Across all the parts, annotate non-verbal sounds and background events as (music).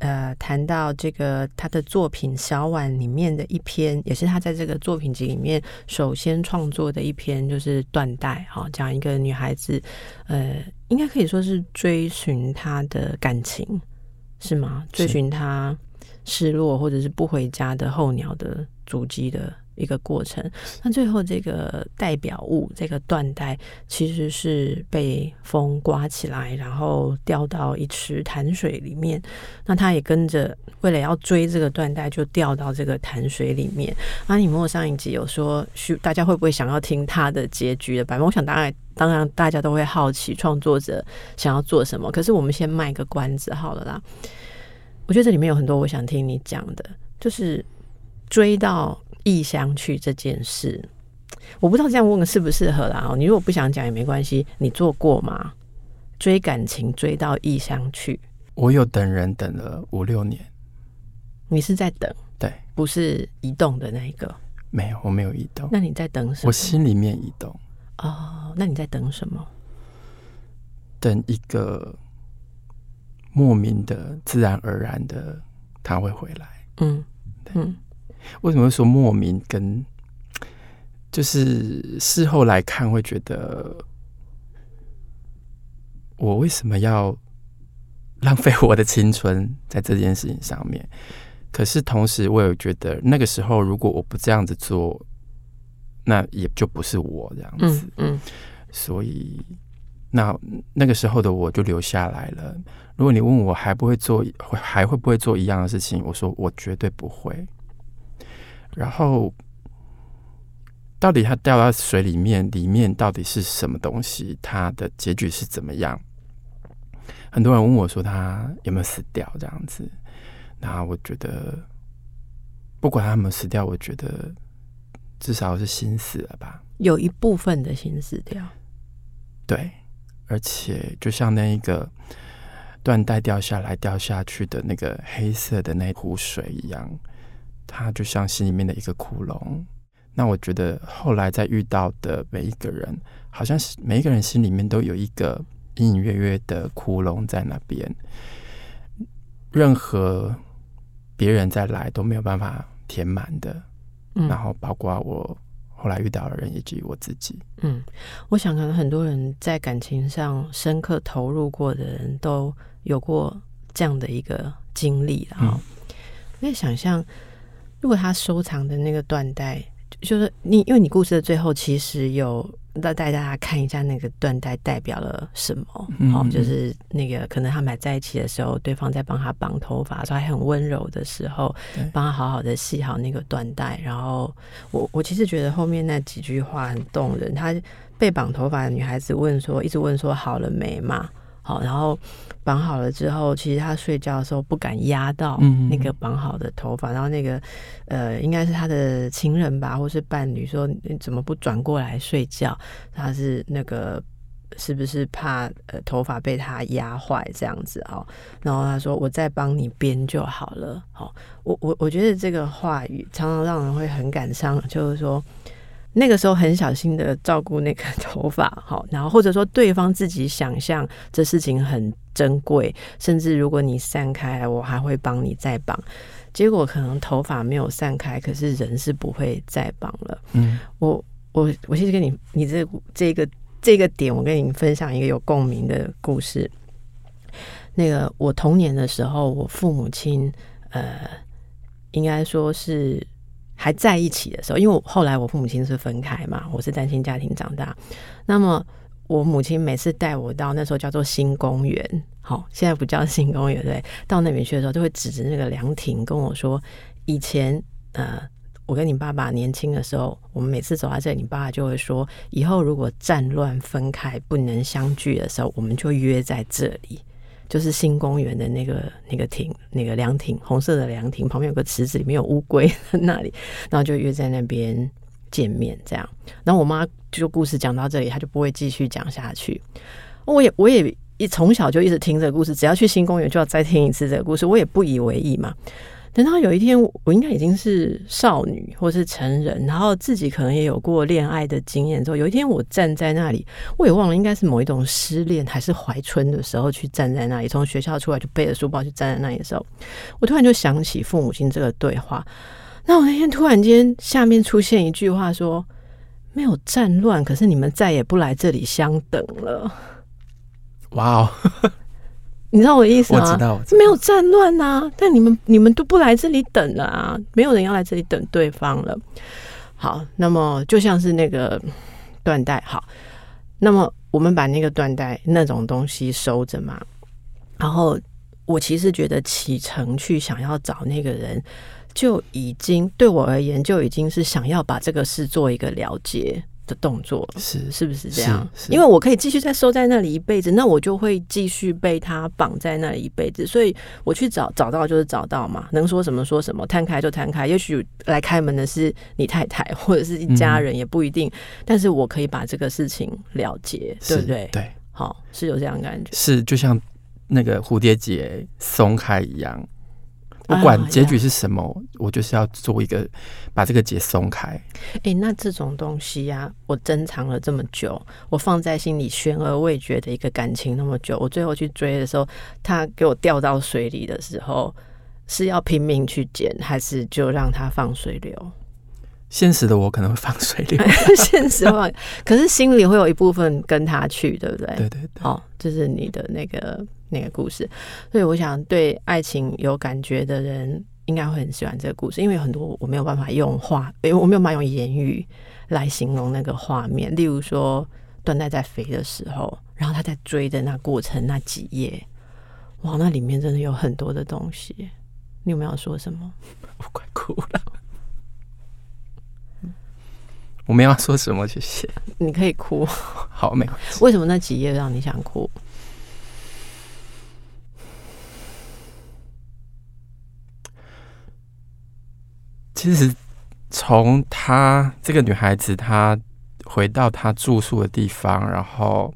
呃谈到这个他的作品《小碗》里面的一篇，也是他在这个作品集里面首先创作的一篇，就是断代。哈，讲一个女孩子，呃，应该可以说是追寻她的感情，是吗？追寻她失落或者是不回家的候鸟的足迹的。一个过程，那最后这个代表物，这个缎带其实是被风刮起来，然后掉到一池潭水里面。那他也跟着，为了要追这个缎带，就掉到这个潭水里面。阿尼莫上一集有说，大家会不会想要听他的结局的版本？我想当然，当然大家都会好奇创作者想要做什么。可是我们先卖个关子好了啦。我觉得这里面有很多我想听你讲的，就是追到。异乡去这件事，我不知道这样问适不适合啦。你如果不想讲也没关系，你做过吗？追感情追到异乡去，我有等人等了五六年。你是在等？对，不是移动的那一个。没有，我没有移动。那你在等什么？我心里面移动。哦，那你在等什么？等一个莫名的、自然而然的他会回来。嗯，嗯。为什么会说莫名？跟就是事后来看，会觉得我为什么要浪费我的青春在这件事情上面？可是同时，我也觉得那个时候，如果我不这样子做，那也就不是我这样子。嗯，嗯，所以那那个时候的我就留下来了。如果你问我还不会做，还会不会做一样的事情？我说我绝对不会。然后，到底它掉到水里面，里面到底是什么东西？它的结局是怎么样？很多人问我说他有没有死掉这样子。那我觉得，不管他有没有死掉，我觉得至少是心死了吧。有一部分的心死掉。对，而且就像那一个缎带掉下来、掉下去的那个黑色的那壶水一样。他就像心里面的一个窟窿。那我觉得后来再遇到的每一个人，好像是每一个人心里面都有一个隐隐约约的窟窿在那边。任何别人再来都没有办法填满的。嗯。然后包括我后来遇到的人以及我自己。嗯，我想可能很多人在感情上深刻投入过的人都有过这样的一个经历。然后，我也想象。如果他收藏的那个缎带，就是你，因为你故事的最后其实有带带大家看一下那个缎带代表了什么，好、嗯哦，就是那个可能他们还在一起的时候，对方在帮他绑头发，说还很温柔的时候，帮他好好的系好那个缎带。然后我我其实觉得后面那几句话很动人。他被绑头发的女孩子问说，一直问说好了没嘛？好，然后绑好了之后，其实他睡觉的时候不敢压到那个绑好的头发，嗯、然后那个呃，应该是他的情人吧，或是伴侣说，你怎么不转过来睡觉？他是那个是不是怕呃头发被他压坏这样子哦？然后他说，我再帮你编就好了。好，我我我觉得这个话语常常让人会很感伤，就是说。那个时候很小心的照顾那个 (laughs) 头发，好，然后或者说对方自己想象这事情很珍贵，甚至如果你散开，我还会帮你再绑。结果可能头发没有散开，可是人是不会再绑了。嗯，我我我其实跟你你这这个这个点，我跟你分享一个有共鸣的故事。那个我童年的时候，我父母亲呃，应该说是。还在一起的时候，因为我后来我父母亲是分开嘛，我是单亲家庭长大。那么我母亲每次带我到那时候叫做新公园，好，现在不叫新公园对，到那边去的时候，就会指着那个凉亭跟我说：“以前呃，我跟你爸爸年轻的时候，我们每次走到这里，你爸爸就会说，以后如果战乱分开不能相聚的时候，我们就约在这里。”就是新公园的那个那个亭，那个凉亭，红色的凉亭旁边有个池子，里面有乌龟在那里，然后就约在那边见面，这样。然后我妈就故事讲到这里，她就不会继续讲下去。我也我也一从小就一直听这个故事，只要去新公园就要再听一次这个故事，我也不以为意嘛。等到有一天，我应该已经是少女或是成人，然后自己可能也有过恋爱的经验之后，有一天我站在那里，我也忘了应该是某一种失恋还是怀春的时候去站在那里，从学校出来就背着书包去站在那里的时候，我突然就想起父母亲这个对话。那我那天突然间下面出现一句话说：“没有战乱，可是你们再也不来这里相等了。”哇哦！你知道我的意思吗？我知道，知道。没有战乱啊，但你们你们都不来这里等了啊，没有人要来这里等对方了。好，那么就像是那个缎带，好，那么我们把那个缎带那种东西收着嘛。然后我其实觉得启程去想要找那个人，就已经对我而言就已经是想要把这个事做一个了结。的动作是是不是这样？因为我可以继续再收在那里一辈子，那我就会继续被他绑在那里一辈子。所以我去找找到就是找到嘛，能说什么说什么，摊开就摊开。也许来开门的是你太太或者是一家人，也不一定。嗯、但是我可以把这个事情了结，对不对？对，好，是有这样感觉，是就像那个蝴蝶结松开一样。不管结局是什么，啊、我就是要做一个把这个结松开。哎、欸，那这种东西呀、啊，我珍藏了这么久，我放在心里悬而未决的一个感情那么久，我最后去追的时候，他给我掉到水里的时候，是要拼命去捡，还是就让它放水流？现实的我可能会放水流，(laughs) 现实话，可是心里会有一部分跟他去，对不对？对对对。好，这是你的那个。那个故事，所以我想对爱情有感觉的人应该会很喜欢这个故事，因为很多我没有办法用话，因为我没有办法用言语来形容那个画面。例如说，缎带在飞的时候，然后他在追的那过程那几页，哇，那里面真的有很多的东西。你有没有要说什么？(laughs) 我快哭了。我没有要说什么，谢谢。你可以哭，好，没关系。为什么那几页让你想哭？其实，从她这个女孩子，她回到她住宿的地方，然后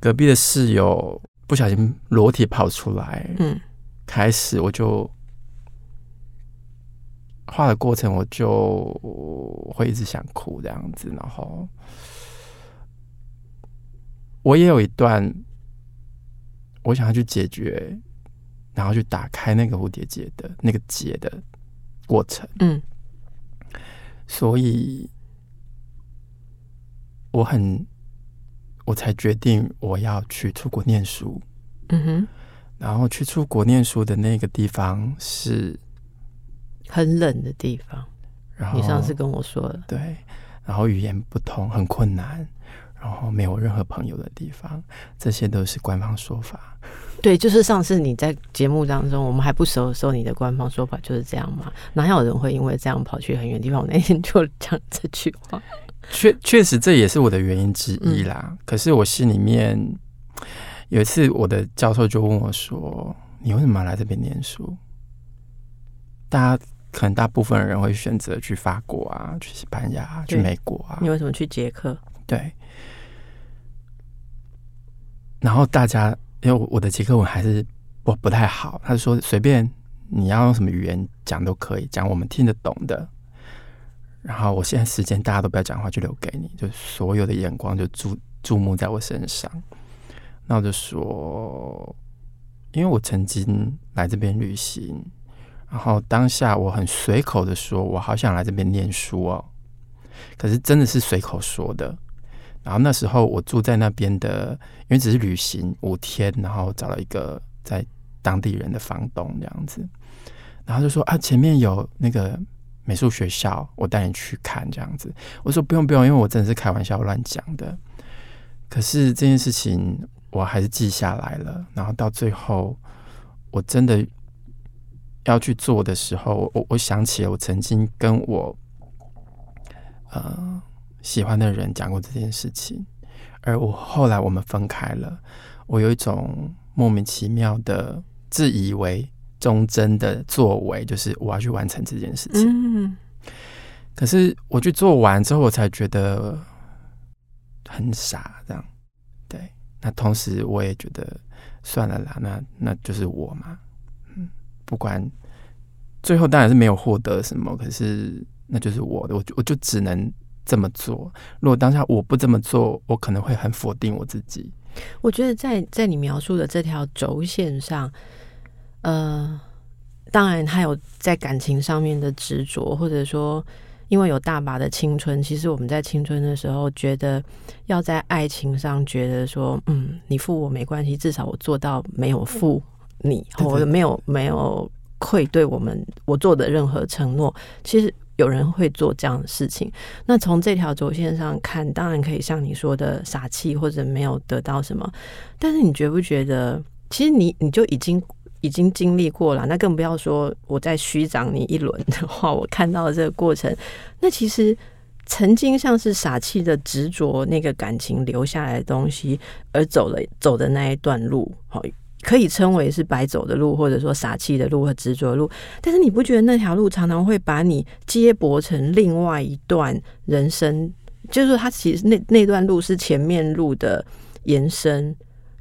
隔壁的室友不小心裸体跑出来，嗯，开始我就画的过程，我就会一直想哭这样子，然后我也有一段我想要去解决，然后去打开那个蝴蝶结的那个结的。过程，嗯，所以我很，我才决定我要去出国念书，嗯哼，然后去出国念书的那个地方是很冷的地方，然后你上次跟我说了，对，然后语言不通，很困难，然后没有任何朋友的地方，这些都是官方说法。(laughs) 对，就是上次你在节目当中，我们还不熟的时候，你的官方说法就是这样嘛？哪有人会因为这样跑去很远地方？我那天就讲这句话。(laughs) 确确实，这也是我的原因之一啦。嗯、可是我心里面有一次，我的教授就问我说：“你为什么来这边念书？”大家可能大部分人会选择去法国啊，去西班牙，去美国啊。你为什么去捷克？对。然后大家。因为我的捷克文还是不不太好，他说随便你要用什么语言讲都可以，讲我们听得懂的。然后我现在时间大家都不要讲话，就留给你，就所有的眼光就注注目在我身上。那我就说，因为我曾经来这边旅行，然后当下我很随口的说，我好想来这边念书哦。可是真的是随口说的。然后那时候我住在那边的，因为只是旅行五天，然后找了一个在当地人的房东这样子，然后就说啊，前面有那个美术学校，我带你去看这样子。我说不用不用，因为我真的是开玩笑乱讲的。可是这件事情我还是记下来了。然后到最后我真的要去做的时候，我我想起了我曾经跟我呃。喜欢的人讲过这件事情，而我后来我们分开了，我有一种莫名其妙的自以为忠贞的作为，就是我要去完成这件事情。嗯，可是我去做完之后，我才觉得很傻，这样。对，那同时我也觉得算了啦，那那就是我嘛。嗯，不管最后当然是没有获得什么，可是那就是我的，我就我就只能这么做。如果当下我不这么做，我可能会很否定我自己。我觉得在在你描述的这条轴线上，呃，当然还有在感情上面的执着，或者说。因为有大把的青春，其实我们在青春的时候，觉得要在爱情上觉得说，嗯，你负我没关系，至少我做到没有负你，或者没有没有愧对我们我做的任何承诺。其实有人会做这样的事情。那从这条轴线上看，当然可以像你说的傻气，或者没有得到什么。但是你觉不觉得，其实你你就已经。已经经历过了，那更不要说我再虚长你一轮的话，我看到这个过程，那其实曾经像是傻气的执着那个感情留下来的东西，而走了走的那一段路，好，可以称为是白走的路，或者说傻气的路和执着的路。但是你不觉得那条路常常会把你接驳成另外一段人生？就是说，它其实那那段路是前面路的延伸。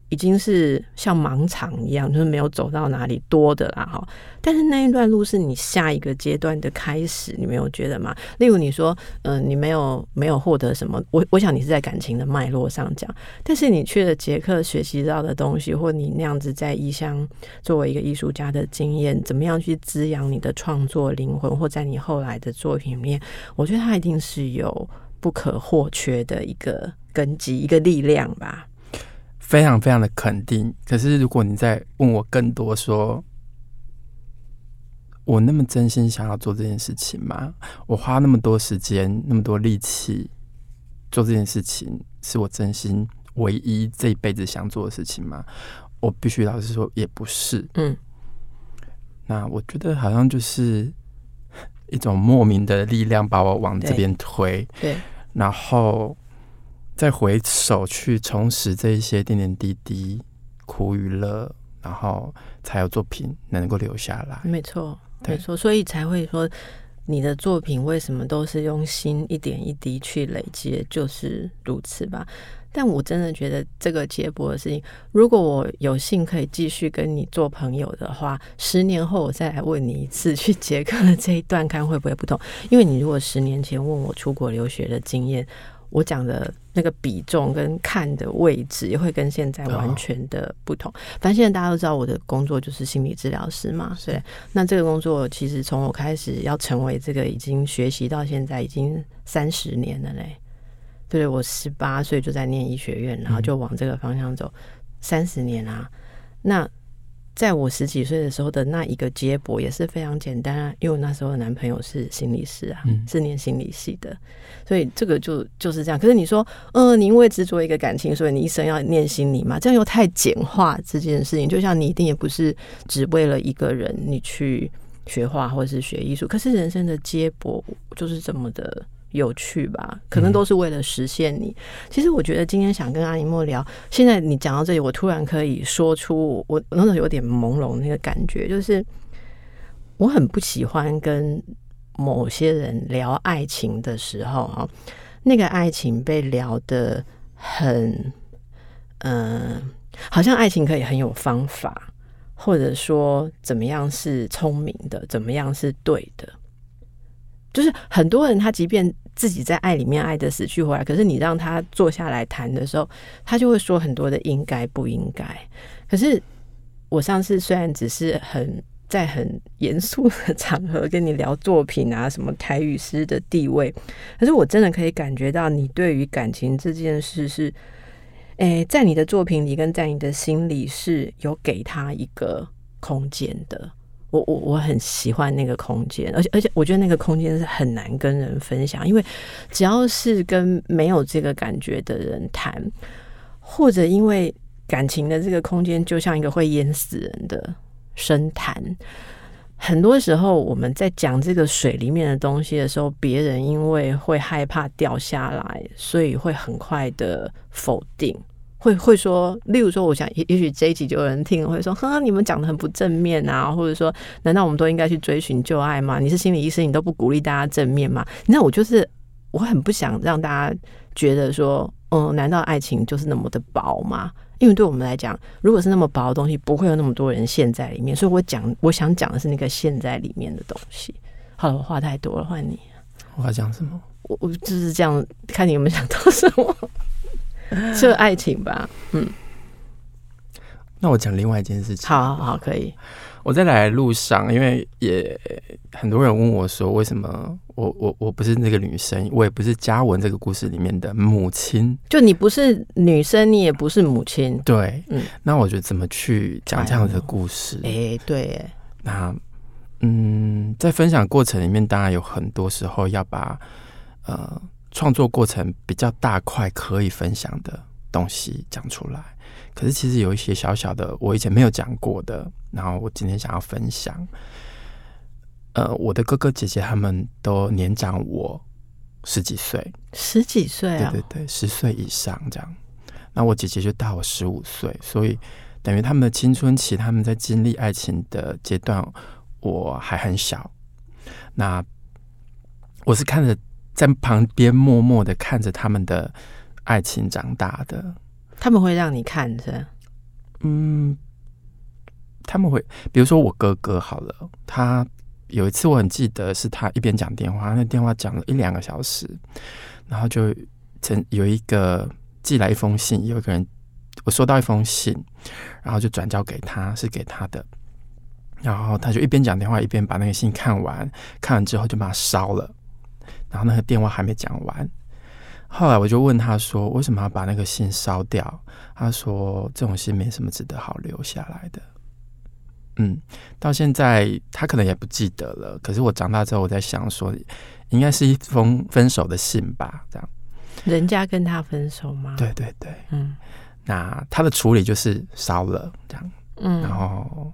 已经是像盲场一样，就是没有走到哪里多的啦哈。但是那一段路是你下一个阶段的开始，你没有觉得吗？例如你说，嗯、你没有没有获得什么，我我想你是在感情的脉络上讲，但是你去了捷克学习到的东西，或你那样子在异乡作为一个艺术家的经验，怎么样去滋养你的创作灵魂，或在你后来的作品里面，我觉得它一定是有不可或缺的一个根基，一个力量吧。非常非常的肯定，可是如果你再问我更多说，说我那么真心想要做这件事情吗？我花那么多时间、那么多力气做这件事情，是我真心唯一这一辈子想做的事情吗？我必须老实说，也不是。嗯，那我觉得好像就是一种莫名的力量把我往这边推。对，对，然后。再回首去重拾这一些点点滴滴苦与乐，然后才有作品能够留下来。没错，没错，所以才会说你的作品为什么都是用心一点一滴去累积，就是如此吧。但我真的觉得这个接驳的事情，如果我有幸可以继续跟你做朋友的话，十年后我再来问你一次去捷克的这一段，看会不会不同？因为你如果十年前问我出国留学的经验。我讲的那个比重跟看的位置也会跟现在完全的不同。反正现在大家都知道我的工作就是心理治疗师嘛，对。那这个工作其实从我开始要成为这个已经学习到现在已经三十年了嘞。对，我十八岁就在念医学院，然后就往这个方向走三十年啊。那在我十几岁的时候的那一个接驳也是非常简单啊，因为我那时候的男朋友是心理师啊，嗯、是念心理系的，所以这个就就是这样。可是你说，嗯、呃，你因为执着一个感情，所以你一生要念心理嘛？这样又太简化这件事情。就像你一定也不是只为了一个人你去学画或者是学艺术，可是人生的接驳就是这么的。有趣吧？可能都是为了实现你。其实我觉得今天想跟阿尼莫聊，现在你讲到这里，我突然可以说出我那种有点朦胧那个感觉，就是我很不喜欢跟某些人聊爱情的时候，啊，那个爱情被聊得很，嗯、好像爱情可以很有方法，或者说怎么样是聪明的，怎么样是对的。就是很多人，他即便自己在爱里面爱的死去活来，可是你让他坐下来谈的时候，他就会说很多的应该不应该。可是我上次虽然只是很在很严肃的场合跟你聊作品啊，什么台语诗的地位，可是我真的可以感觉到你对于感情这件事是，诶，在你的作品里跟在你的心里是有给他一个空间的。我我我很喜欢那个空间，而且而且我觉得那个空间是很难跟人分享，因为只要是跟没有这个感觉的人谈，或者因为感情的这个空间就像一个会淹死人的深潭，很多时候我们在讲这个水里面的东西的时候，别人因为会害怕掉下来，所以会很快的否定，会会说，例如说，我想也也许这一集就有人听会说，呵，你们讲的很不正面啊，或者说，难道我们都应该去追寻旧爱吗？你是心理医生，你都不鼓励大家正面吗？那我就是我很不想让大家觉得说，嗯，难道爱情就是那么的薄吗？因为对我们来讲，如果是那么薄的东西，不会有那么多人陷在里面。所以我讲，我想讲的是那个陷在里面的东西。好了，我话太多了，换你。我要讲什么？我我就是这样，看你有没有想到什么。(laughs) 这爱情吧，嗯。那我讲另外一件事情。好，好，好，可以。我在来的路上，因为也很多人问我说，为什么我我我不是那个女生，我也不是嘉文这个故事里面的母亲。就你不是女生，你也不是母亲。对，嗯。那我觉得怎么去讲这样的故事？哎、欸，对。那嗯，在分享过程里面，当然有很多时候要把呃。创作过程比较大块可以分享的东西讲出来，可是其实有一些小小的我以前没有讲过的，然后我今天想要分享。呃，我的哥哥姐姐他们都年长我十几岁，十几岁啊？对对对，十岁以上这样。那我姐姐就大我十五岁，所以等于他们的青春期，他们在经历爱情的阶段，我还很小。那我是看着。在旁边默默的看着他们的爱情长大的，他们会让你看着，嗯，他们会，比如说我哥哥好了，他有一次我很记得是他一边讲电话，那电话讲了一两个小时，然后就曾有一个寄来一封信，有一个人我收到一封信，然后就转交给他，是给他的，然后他就一边讲电话一边把那个信看完，看完之后就把它烧了。然后那个电话还没讲完，后来我就问他说：“为什么要把那个信烧掉？”他说：“这种信没什么值得好留下来的。”嗯，到现在他可能也不记得了。可是我长大之后，我在想说，应该是一封分手的信吧？这样，人家跟他分手吗？对对对，嗯。那他的处理就是烧了这样，嗯，然后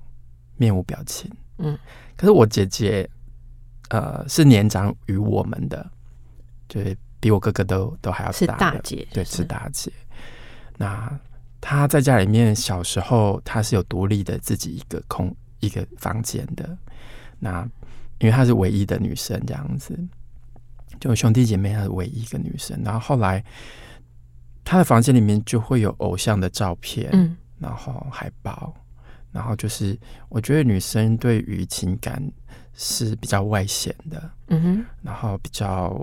面无表情，嗯。可是我姐姐。呃，是年长于我们的，就是比我哥哥都都还要大的，是大姐，对，是大姐。那她在家里面小时候，她是有独立的自己一个空一个房间的。那因为她是唯一的女生，这样子，就兄弟姐妹她是唯一一个女生。然后后来，她的房间里面就会有偶像的照片，嗯，然后海报，然后就是我觉得女生对于情感。是比较外显的，嗯哼，然后比较，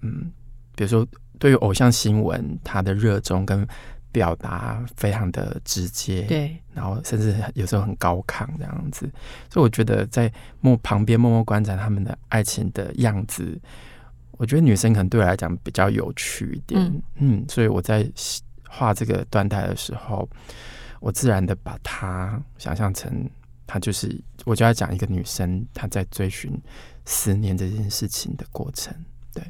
嗯，比如说对于偶像新闻，他的热衷跟表达非常的直接，对，然后甚至有时候很高亢这样子，所以我觉得在默旁边默默观察他们的爱情的样子，我觉得女生可能对我来讲比较有趣一点，嗯，嗯，所以我在画这个断代的时候，我自然的把它想象成。他就是，我就要讲一个女生，她在追寻思念这件事情的过程。对，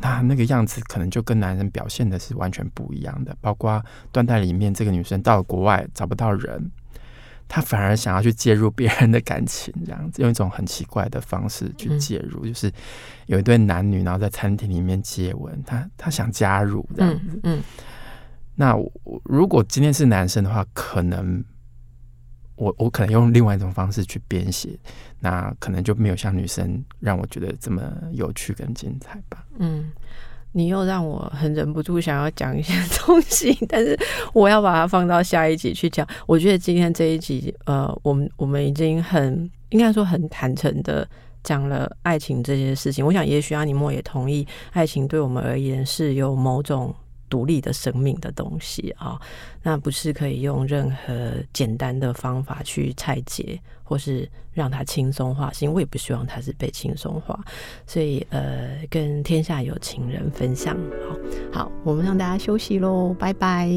那那个样子可能就跟男人表现的是完全不一样的。包括断代里面这个女生到了国外找不到人，她反而想要去介入别人的感情，这样子用一种很奇怪的方式去介入，嗯、就是有一对男女，然后在餐厅里面接吻，她她想加入这样子。嗯，嗯那如果今天是男生的话，可能。我我可能用另外一种方式去编写，那可能就没有像女生让我觉得这么有趣跟精彩吧。嗯，你又让我很忍不住想要讲一些 (laughs) 东西，但是我要把它放到下一集去讲。我觉得今天这一集，呃，我们我们已经很应该说很坦诚的讲了爱情这些事情。我想，也许阿尼莫也同意，爱情对我们而言是有某种。独立的生命的东西啊，那不是可以用任何简单的方法去拆解，或是让它轻松化。是因为我也不希望它是被轻松化，所以呃，跟天下有情人分享。好，好，我们让大家休息喽，拜拜。